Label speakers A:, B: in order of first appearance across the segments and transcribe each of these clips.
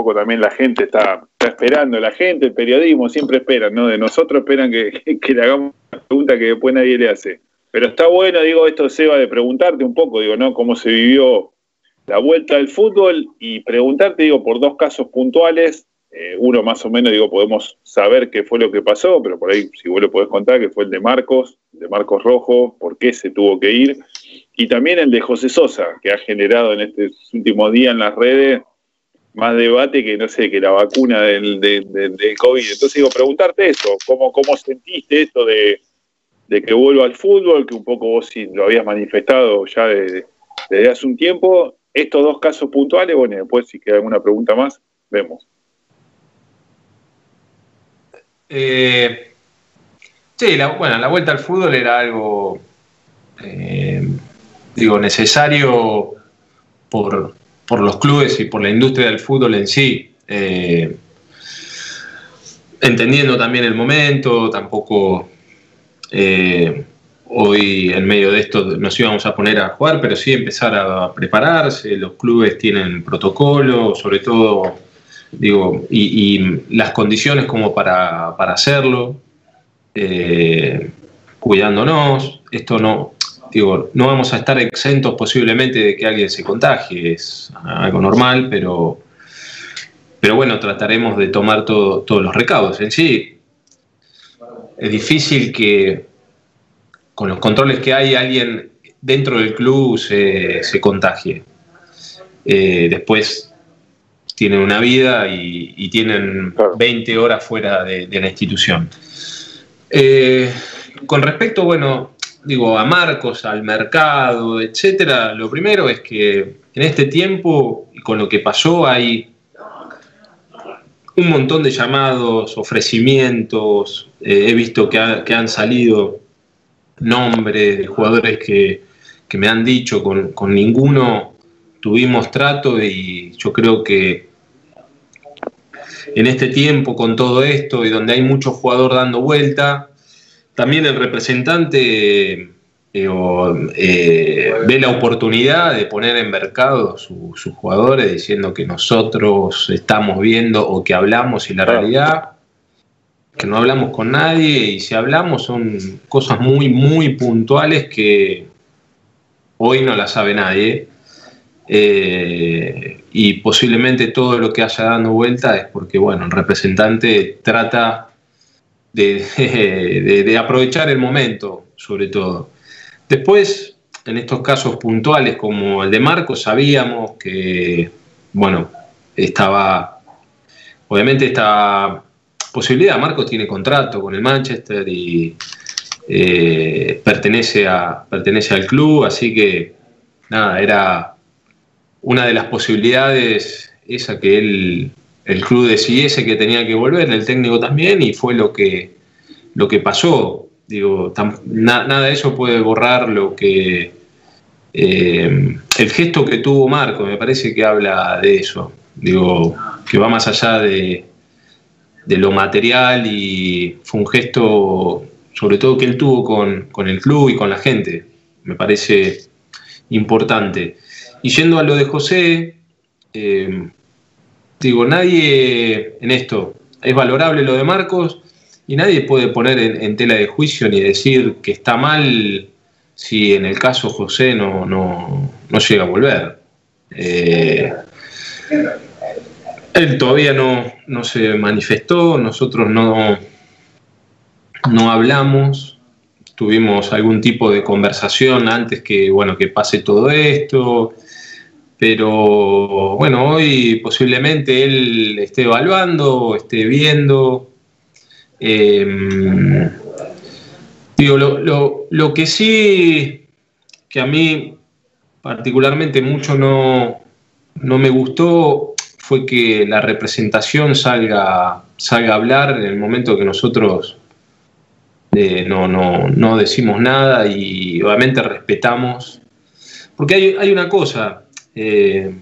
A: poco también la gente está, esperando, la gente, el periodismo siempre espera, ¿no? De nosotros esperan que, le hagamos una pregunta que después nadie le hace. Pero está bueno, digo, esto Seba, de preguntarte un poco, digo, ¿no? Cómo se vivió la vuelta al fútbol y preguntarte, digo, por dos casos puntuales. Eh, uno más o menos, digo, podemos saber qué fue lo que pasó, pero por ahí, si vos lo podés contar, que fue el de Marcos, de Marcos Rojo, por qué se tuvo que ir. Y también el de José Sosa, que ha generado en estos últimos días en las redes más debate que, no sé, que la vacuna del, COVID. Entonces, digo, preguntarte eso, ¿cómo, cómo sentiste esto de, que vuelva al fútbol, que un poco vos lo habías manifestado ya desde hace un tiempo, estos dos casos puntuales, bueno, después si queda alguna pregunta más, vemos.
B: Eh, sí, bueno, la vuelta al fútbol era algo, eh, digo, necesario por, los clubes y por la industria del fútbol en sí. Eh, entendiendo también el momento, tampoco hoy en medio de esto nos íbamos a poner a jugar, pero sí empezar a prepararse, los clubes tienen protocolo, sobre todo, digo, y, las condiciones como para, hacerlo, eh, cuidándonos, esto no, digo, no vamos a estar exentos posiblemente de que alguien se contagie, es algo normal, pero, pero bueno, trataremos de tomar todos los recaudos. En sí, es difícil que con los controles que hay, alguien dentro del club se, contagie. Eh, después tienen una vida y, tienen 20 horas fuera de, la institución. Eh, con respecto, bueno, digo, a Marcos, al mercado, etcétera, lo primero es que en este tiempo, con lo que pasó, hay un montón de llamados, ofrecimientos, eh, he visto que, que han salido nombres de jugadores que, me han dicho, con, ninguno tuvimos trato y yo creo que en este tiempo, con todo esto y donde hay mucho jugador dando vuelta, también el representante eh, eh, ve la oportunidad de poner en mercado sus jugadores diciendo que nosotros estamos viendo o que hablamos y la realidad que no hablamos con nadie y si hablamos son cosas muy, muy puntuales que hoy no las sabe nadie. Eh, y posiblemente todo lo que haya dando vuelta es porque, bueno, el representante trata de, aprovechar el momento, sobre todo. Después, en estos casos puntuales como el de Marcos, sabíamos que, bueno, estaba, obviamente estaba posibilidad. Marcos tiene contrato con el Manchester y eh, pertenece, a, pertenece al club, así que nada, era una de las posibilidades esa que él, el club decidiese que tenía que volver, el técnico también, y fue lo que, lo que pasó. Digo, nada de eso puede borrar lo que eh, el gesto que tuvo Marco, me parece que habla de eso. Digo, que va más allá de, de lo material y fue un gesto sobre todo que él tuvo con, el club y con la gente. Me parece importante. Y yendo a lo de José, eh, digo, nadie en esto es valorable lo de Marcos y nadie puede poner en, tela de juicio ni decir que está mal si en el caso José no, no, llega a volver. Eh, él todavía no, se manifestó, nosotros no, no hablamos, tuvimos algún tipo de conversación antes que, bueno, que pase todo esto, pero bueno, hoy posiblemente él esté evaluando, esté viendo. Em, digo, lo, lo, que sí, que a mí particularmente mucho no, no me gustó fue que la representación salga, salga a hablar en el momento que nosotros eh, no, decimos nada y obviamente respetamos. Porque hay, una cosa, eh,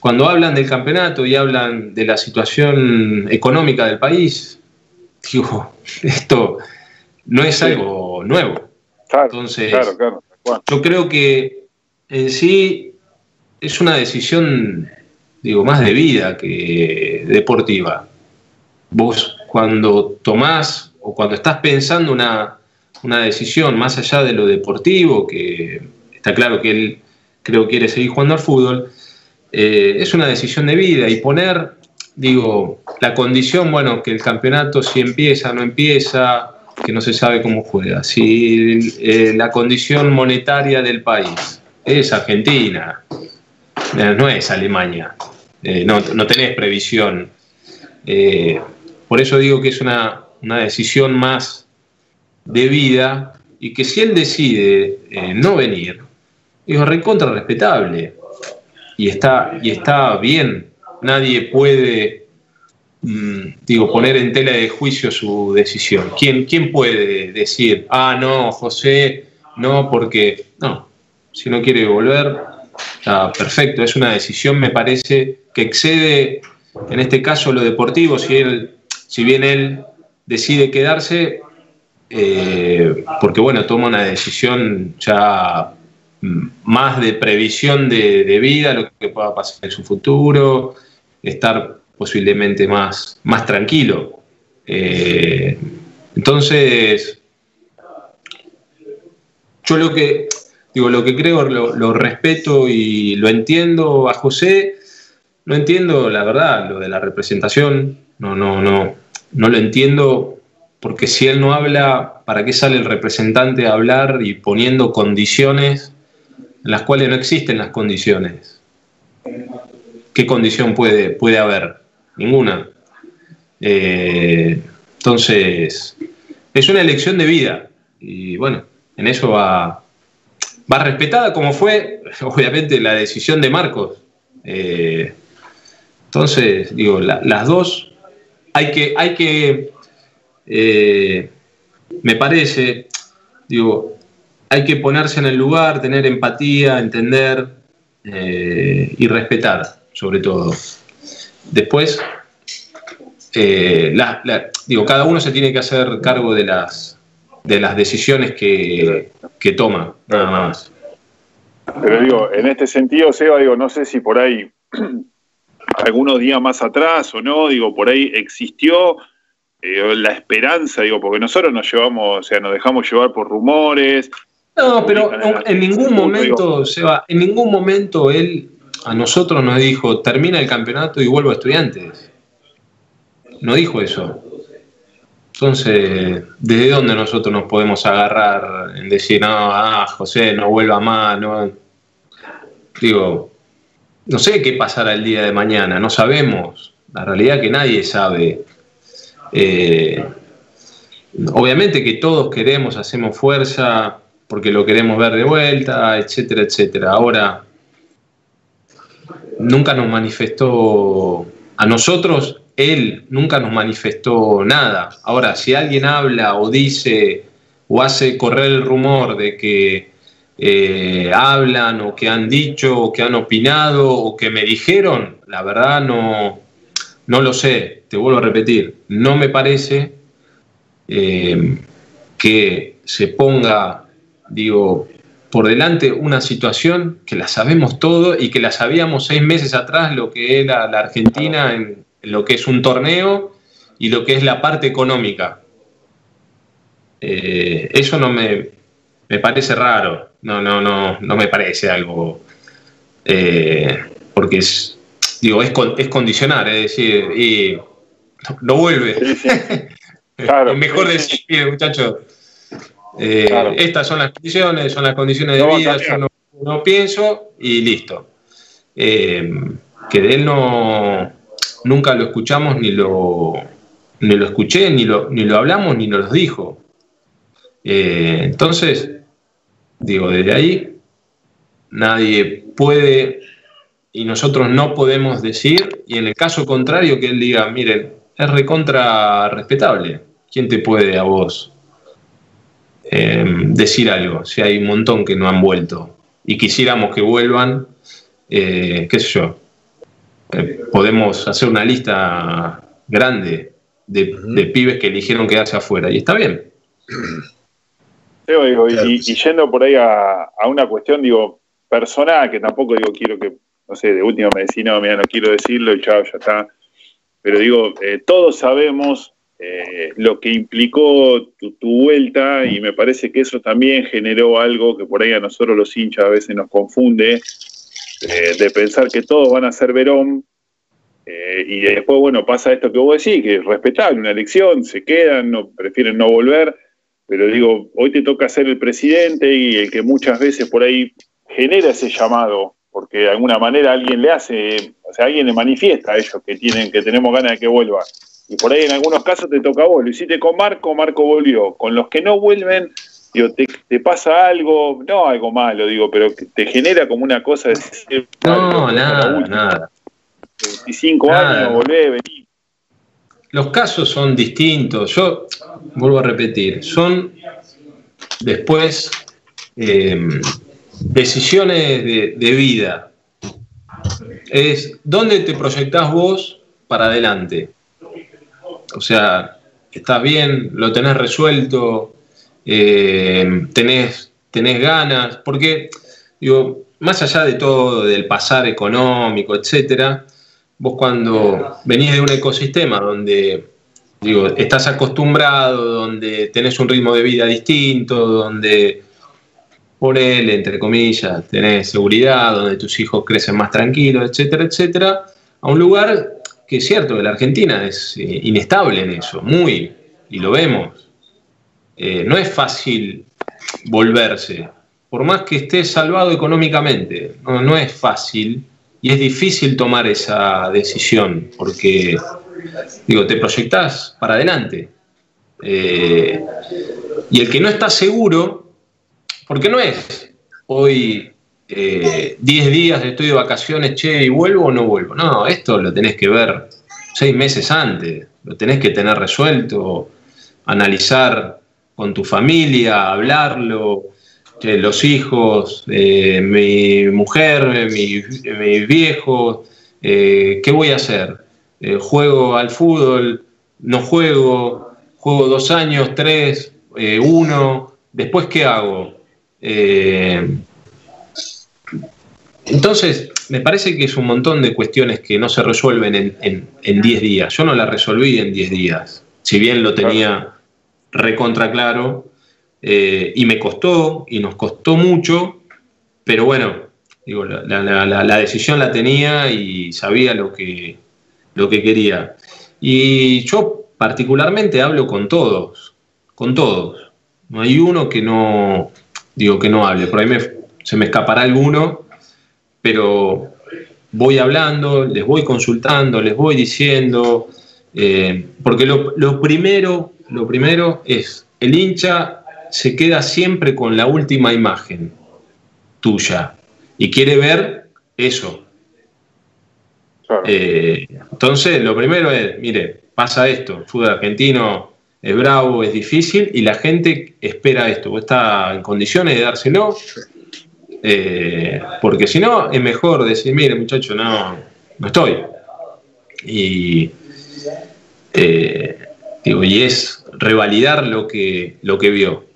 B: cuando hablan del campeonato y hablan de la situación económica del país, digo, esto no es algo nuevo. Entonces, yo creo que en sí es una decisión digo, más de vida que deportiva. Vos cuando tomás o cuando estás pensando una, una decisión más allá de lo deportivo, que está claro que él creo quiere seguir jugando al fútbol, eh, es una decisión de vida y poner, digo, la condición, bueno, que el campeonato si empieza, no empieza, que no se sabe cómo juega, si eh, la condición monetaria del país es Argentina, eh, no es Alemania, no, no, tenés previsión. por eso digo que es una, una decisión más de vida y que si él decide no venir, digo, recontra respetable y está, y está bien. Nadie puede, mm, digo, poner en tela de juicio su decisión. ¿Quién, ¿Quién puede decir, ah, no, José, no, porque, no, si no quiere volver, está perfecto. Es una decisión, me parece, que excede, en este caso, lo deportivo. Si, él, si bien él decide quedarse, eh, porque bueno, toma una decisión ya más de previsión de, vida, lo que pueda pasar en su futuro, estar posiblemente más, más tranquilo. Eh, entonces, yo lo que digo, lo que creo, lo, respeto y lo entiendo a José, no entiendo la verdad, lo de la representación, no, no, no, no lo entiendo, porque si él no habla, ¿para qué sale el representante a hablar y poniendo condiciones en las cuales no existen las condiciones. ¿Qué condición puede, puede haber? Ninguna. Eh, entonces, es una elección de vida. Y bueno, en eso va, va respetada como fue, obviamente, la decisión de Marcos. Eh, entonces, digo, las dos hay que, hay que eh, me parece, digo, hay que ponerse en el lugar, tener empatía, entender eh, y respetar, sobre todo. Después, eh, digo, cada uno se tiene que hacer cargo de las, de las decisiones que, toma, nada más.
A: Pero digo, en este sentido, Seba, digo, no sé si por ahí algunos días más atrás o no, digo, por ahí existió eh, la esperanza, digo, porque nosotros nos llevamos, o sea, nos dejamos llevar por rumores,
B: no, pero en ningún momento, Seba, en ningún momento él a nosotros nos dijo, termina el campeonato y vuelvo a estudiantes. No dijo eso. Entonces, ¿desde dónde nosotros nos podemos agarrar en decir, no, ah, José, no vuelva más? No? Digo, no sé qué pasará el día de mañana, no sabemos. La realidad es que nadie sabe. Eh, obviamente que todos queremos, hacemos fuerza porque lo queremos ver de vuelta, etcétera, etcétera. Ahora, nunca nos manifestó, a nosotros, él nunca nos manifestó nada. Ahora, si alguien habla o dice o hace correr el rumor de que eh, hablan o que han dicho o que han opinado o que me dijeron, la verdad no, no lo sé, te vuelvo a repetir, no me parece eh, que se ponga digo, por delante una situación que la sabemos todo y que la sabíamos seis meses atrás lo que era la Argentina en, lo que es un torneo y lo que es la parte económica. Eh, eso no me, me, parece raro, no, no, no, no me parece algo, eh, porque es, digo, es, es condicionar, es decir, y lo vuelve. es mejor decir, muchachos, eh, estas son las condiciones, son las condiciones de vida, yo no, pienso y listo. Eh, que de él no nunca lo escuchamos ni lo, ni lo escuché, ni lo, ni lo hablamos, ni nos dijo. Eh, entonces, digo, desde ahí nadie puede y nosotros no podemos decir, y en el caso contrario que él diga, miren, es recontra respetable. ¿Quién te puede a vos Em, decir algo, si hay un montón que no han vuelto y quisiéramos que vuelvan, eh, qué sé yo, eh, podemos hacer una lista grande de, pibes que eligieron quedarse afuera y está bien.
A: y, yendo por ahí a, una cuestión, digo, personal, que tampoco digo quiero que no sé, de última medicina, no, mira, no quiero decirlo y chao, ya está. Pero digo, eh, todos sabemos eh, lo que implicó tu, vuelta y me parece que eso también generó algo que por ahí a nosotros los hinchas a veces nos confunde, eh, de pensar que todos van a ser Verón. y después, bueno, pasa esto que vos decís, que es respetable, una elección, se quedan, no, prefieren no volver pero digo, hoy te toca ser el presidente y el que muchas veces por ahí genera ese llamado, porque de alguna manera alguien le hace, o sea, alguien le manifiesta a ellos que tienen, que tenemos ganas de que vuelva. Y por ahí en algunos casos te toca a vos, lo hiciste con Marco, Marco volvió. Con los que no vuelven, digo, te, pasa algo, no algo malo, digo, pero te genera como una cosa de...
B: No, nada, nada.
A: 25 años, volvé, vení,
B: los casos son distintos. Yo vuelvo a repetir, son después em, decisiones de, vida. Es dónde te proyectás vos para adelante. O sea, estás bien, lo tenés resuelto, em, tenés, tenés ganas, porque, digo, más allá de todo, del pasar económico, etcétera, vos cuando venís de un ecosistema donde digo, estás acostumbrado, donde tenés un ritmo de vida distinto, donde por él, entre comillas, tenés seguridad, donde tus hijos crecen más tranquilos, etcétera, etcétera, a un lugar que es cierto que la Argentina es eh, inestable en eso, muy, y lo vemos. Eh, no es fácil volverse, por más que estés salvado económicamente, no, no es fácil y es difícil tomar esa decisión porque, digo, te proyectás para adelante. Eh, y el que no está seguro, porque no es hoy 10 eh, días estoy de vacaciones, che, y vuelvo o no vuelvo. No, esto lo tenés que ver seis meses antes, lo tenés que tener resuelto, analizar con tu familia, hablarlo, los hijos, eh, mi mujer, mis mi viejos, eh, ¿qué voy a hacer? ¿Juego al fútbol? ¿No juego? ¿Juego dos años, tres, uno? ¿Después qué hago? Entonces, me parece que es un montón de cuestiones que no se resuelven en 10 días. Yo no las resolví en 10 días, si bien lo tenía recontra claro eh, y me costó, y nos costó mucho, pero bueno, digo, la, decisión la tenía y sabía lo que, lo que quería. Y yo particularmente hablo con todos, con todos. No hay uno que no, digo, que no hable. Por ahí se me escapará alguno, pero voy hablando, les voy consultando, les voy diciendo, eh, porque lo, lo, primero, lo primero es, el hincha se queda siempre con la última imagen tuya y quiere ver eso. Eh, entonces, lo primero es, mire, pasa esto, el fútbol argentino es bravo, es difícil y la gente espera esto, vos está en condiciones de dárselo, eh, porque si no, es mejor decir, mire muchacho, no, no estoy. Y, eh, digo, y es revalidar lo que, lo que vio.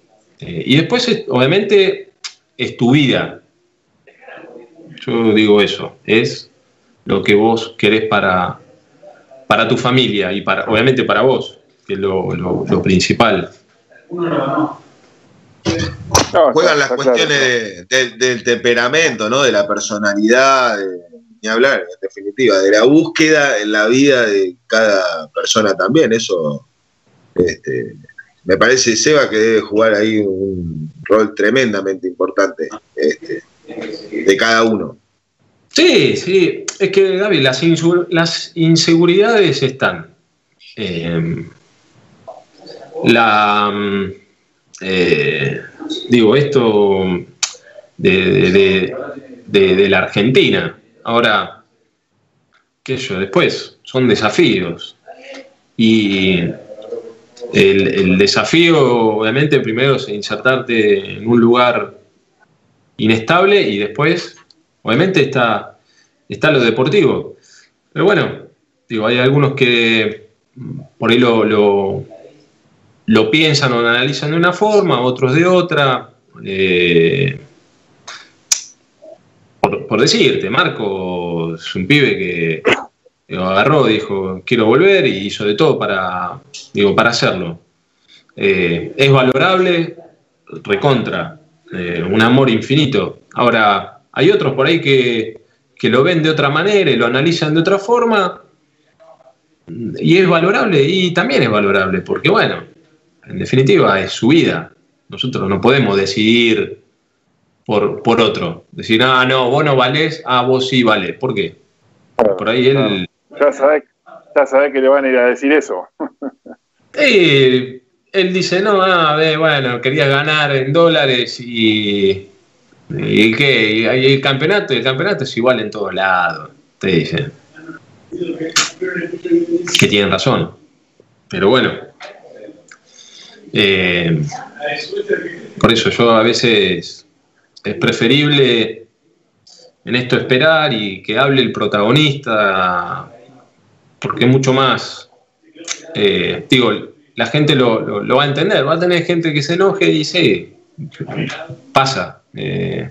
B: Eh, y después, obviamente, es tu vida. Yo digo eso, es lo que vos querés para, para tu familia y para, obviamente para vos, que es lo, principal.
C: Juegan las cuestiones del temperamento, ¿no? de la personalidad, ni hablar, en definitiva, de la búsqueda en la vida de cada persona también. Eso este, me parece, Seba, que debe jugar ahí un rol tremendamente importante este, de cada uno.
B: Sí, sí, es que David, las, inseguridades están. Em, la, eh, digo, esto de, de, la Argentina. Ahora, qué sé yo, después son desafíos. Y el, desafío, obviamente, primero es insertarte en un lugar inestable y después, obviamente, está, está lo deportivo. Pero bueno, digo, hay algunos que por ahí lo, lo, piensan o lo analizan de una forma, otros de otra. Eh, por decirte, Marco es un pibe que lo agarró, dijo, quiero volver y hizo de todo para, digo, para hacerlo. Eh, es valorable, recontra, eh, un amor infinito. Ahora, hay otros por ahí que, que lo ven de otra manera y lo analizan de otra forma y es valorable y también es valorable, porque bueno, en definitiva es su vida. Nosotros no podemos decidir por, por otro. Decir, ah, no, vos no valés, ah, vos sí valés. ¿Por qué?
A: Por ahí él... Ya sabés, ya que le van a ir a decir eso.
B: él dice, no, ah, bueno, quería ganar en dólares y... ¿Y qué? Y el campeonato, el campeonato es igual en todos lados, te dicen que tienen razón. Pero bueno, eh, por eso yo a veces es preferible en esto esperar y que hable el protagonista, porque mucho más, eh, digo, la gente lo, va a entender, va a tener gente que se enoje y dice, pasa. Eh,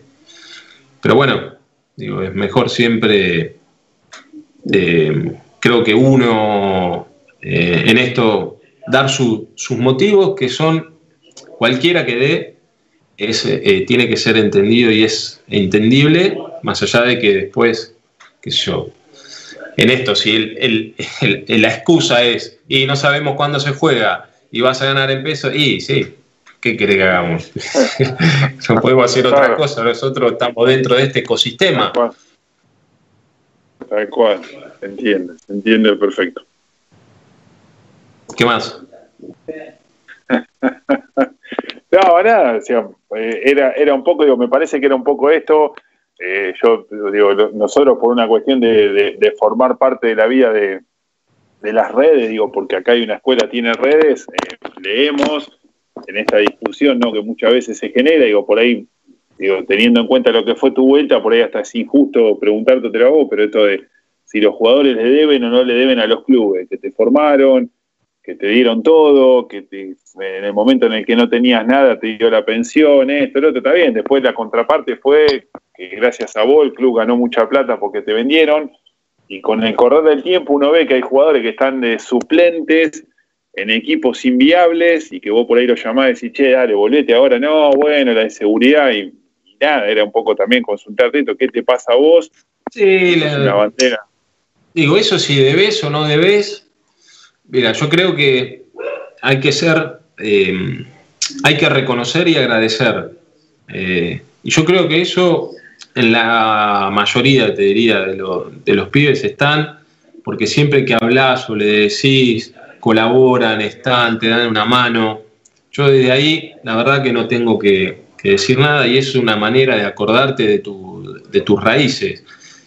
B: pero bueno, digo, es mejor siempre creo que uno en esto dar sus motivos, que son cualquiera que dé, eh, tiene que ser entendido y es entendible, más allá de que después, qué sé yo, en esto, si la excusa es, y no sabemos cuándo se juega, y vas a ganar en peso, y sí, ¿qué querés que hagamos? no podemos hacer otra cosa, nosotros estamos dentro de este ecosistema.
A: Tal cual, se entiende, se entiende perfecto.
B: ¿Qué más?
A: no, nada, eh, era, era un poco, digo, me parece que era un poco esto. Eh, yo digo, nosotros por una cuestión de, formar parte de la vida de, las redes, digo, porque acá hay una escuela, tiene redes, eh, leemos en esta discusión ¿no? que muchas veces se genera, digo, por ahí digo, teniendo en cuenta lo que fue tu vuelta, por ahí hasta es injusto preguntarte otra vos, pero esto de si los jugadores le deben o no le deben a los clubes, que te formaron, que te dieron todo, que en el momento en el que no tenías nada te dio la pensión, esto, lo otro, está bien. Después la contraparte fue que gracias a vos el club ganó mucha plata porque te vendieron, y con el correr del tiempo uno ve que hay jugadores que están de suplentes en equipos inviables y que vos por ahí lo llamás y decís, che, dale, volvete ahora, no, bueno, la inseguridad y nada, era un poco también consultarte esto, ¿qué te pasa a vos?
B: Sí, la, bandera. Digo, eso si debes o no debes, mira, yo creo que hay que ser, eh, hay que reconocer y agradecer. Eh, y yo creo que eso en la mayoría, te diría, de, de los pibes están, porque siempre que hablas o le decís, colaboran, están, te dan una mano. Yo desde ahí, la verdad que no tengo que, que decir nada y es una manera de acordarte de, tu, de tus raíces.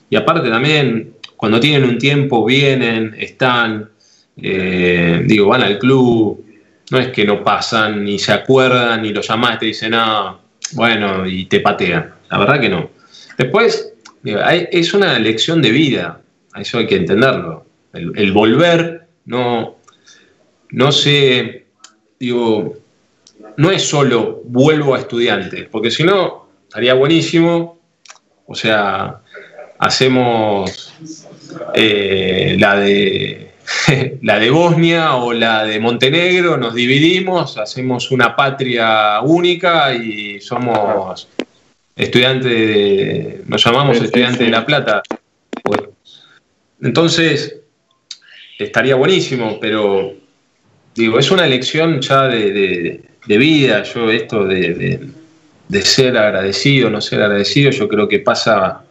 B: Y aparte también, cuando tienen un tiempo, vienen, están, eh, digo, van al club, no es que no pasan, ni se acuerdan, ni lo llamás, te dicen, no, bueno, y te patean. La verdad que no. Después, es una lección de vida, eso hay que entenderlo. El, volver no, no se, digo, no es solo vuelvo a estudiantes, porque si no, estaría buenísimo. O sea, hacemos eh, la, de, la de Bosnia o la de Montenegro, nos dividimos, hacemos una patria única y somos estudiantes, de, nos llamamos estudiantes de La Plata. entonces, estaría buenísimo, pero digo, es una elección ya de de vida, yo esto de, ser agradecido, no ser agradecido, yo creo que pasa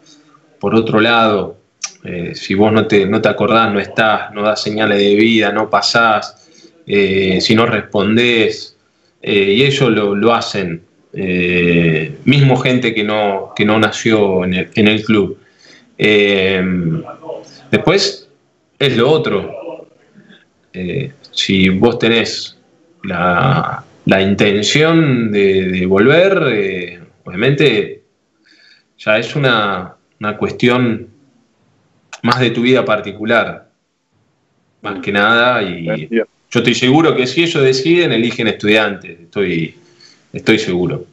B: por otro lado. Eh, si vos no te, no te acordás, no estás, no das señales de vida, no pasás, eh, si no respondés, eh, y ellos lo, hacen, mismo gente que no, que no nació en el, en el club. después es lo otro. si vos tenés la, la intención de, volver, eh, obviamente, ya es una, cuestión más de tu vida particular, más que nada, y yo estoy seguro que si ellos deciden, eligen estudiantes, estoy, estoy seguro.